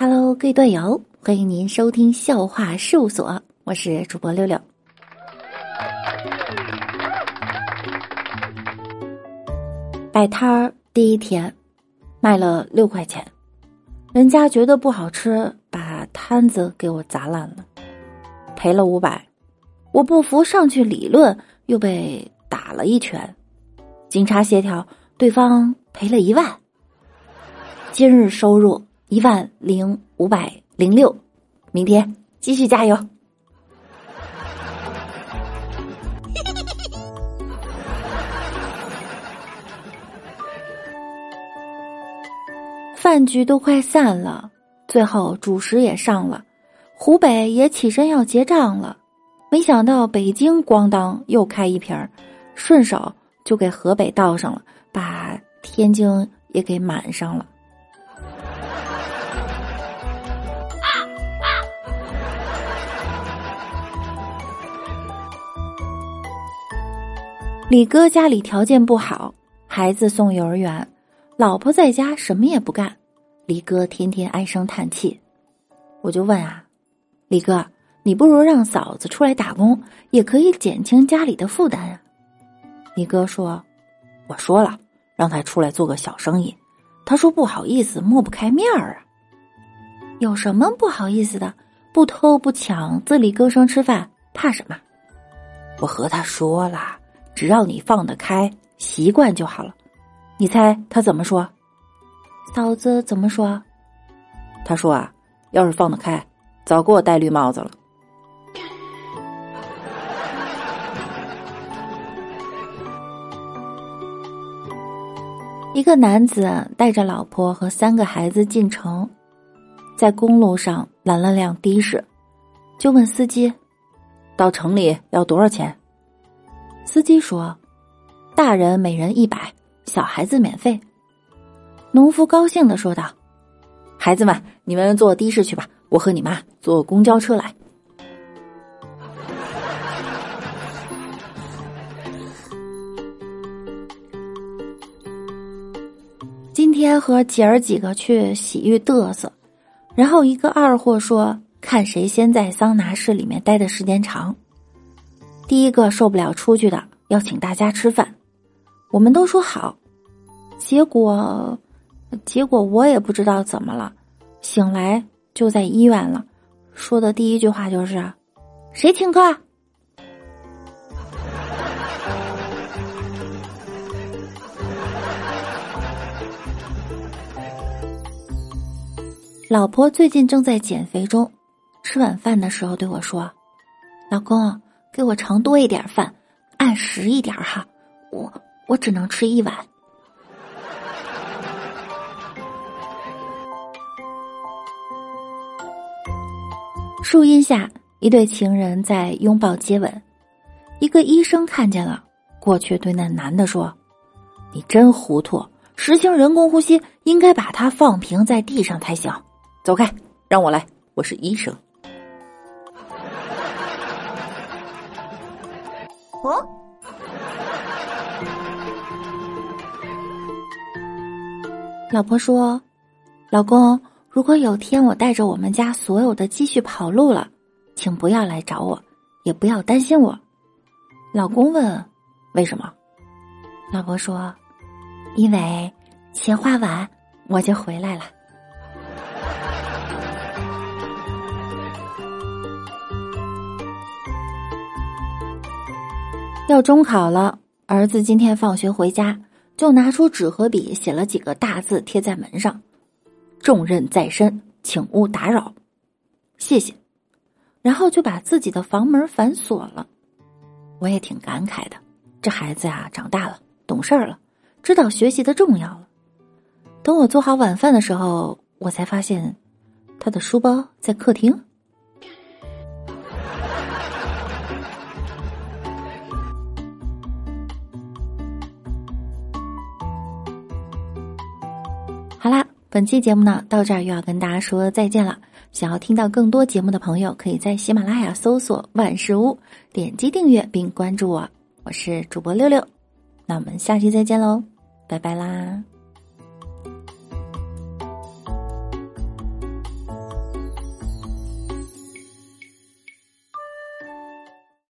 Hello，各位段友，欢迎您收听笑话事务所，我是主播六六。摆摊儿第一天，卖了六块钱，人家觉得不好吃，把摊子给我砸烂了，赔了五百。我不服，上去理论，又被打了一拳。警察协调，对方赔了一万。今日收入。一万零五百零六，明天继续加油。饭局都快散了，最后主食也上了，湖北也起身要结账了，没想到北京咣当又开一瓶儿，顺手就给河北倒上了，把天津也给满上了。李哥家里条件不好，孩子送幼儿园，老婆在家什么也不干，李哥天天唉声叹气。我就问啊，李哥，你不如让嫂子出来打工，也可以减轻家里的负担啊。李哥说：“我说了，让他出来做个小生意，他说不好意思，抹不开面儿啊。有什么不好意思的？不偷不抢，自力更生吃饭，怕什么？我和他说了。”只要你放得开，习惯就好了。你猜他怎么说？嫂子怎么说？他说啊，要是放得开，早给我戴绿帽子了。一个男子带着老婆和三个孩子进城，在公路上拦了辆的士，就问司机：“到城里要多少钱？”司机说：“大人每人一百，小孩子免费。”农夫高兴的说道：“孩子们，你们坐的士去吧，我和你妈坐公交车来。”今天和姐儿几个去洗浴嘚瑟，然后一个二货说：“看谁先在桑拿室里面待的时间长。”第一个受不了出去的，要请大家吃饭，我们都说好，结果，结果我也不知道怎么了，醒来就在医院了，说的第一句话就是：“谁请客？”老婆最近正在减肥中，吃晚饭的时候对我说：“老公。”给我盛多一点饭，按时一点哈，我我只能吃一碗。树荫下，一对情人在拥抱接吻，一个医生看见了，过去对那男的说：“你真糊涂，实行人工呼吸应该把他放平在地上才行。走开，让我来，我是医生。”哦，老婆说：“老公，如果有天我带着我们家所有的积蓄跑路了，请不要来找我，也不要担心我。”老公问：“为什么？”老婆说：“因为钱花完我就回来了。”要中考了，儿子今天放学回家就拿出纸和笔写了几个大字贴在门上：“重任在身，请勿打扰，谢谢。”然后就把自己的房门反锁了。我也挺感慨的，这孩子呀长大了，懂事儿了，知道学习的重要了。等我做好晚饭的时候，我才发现他的书包在客厅。本期节目呢到这儿又要跟大家说再见了。想要听到更多节目的朋友，可以在喜马拉雅搜索“万事屋”，点击订阅并关注我。我是主播六六，那我们下期再见喽，拜拜啦。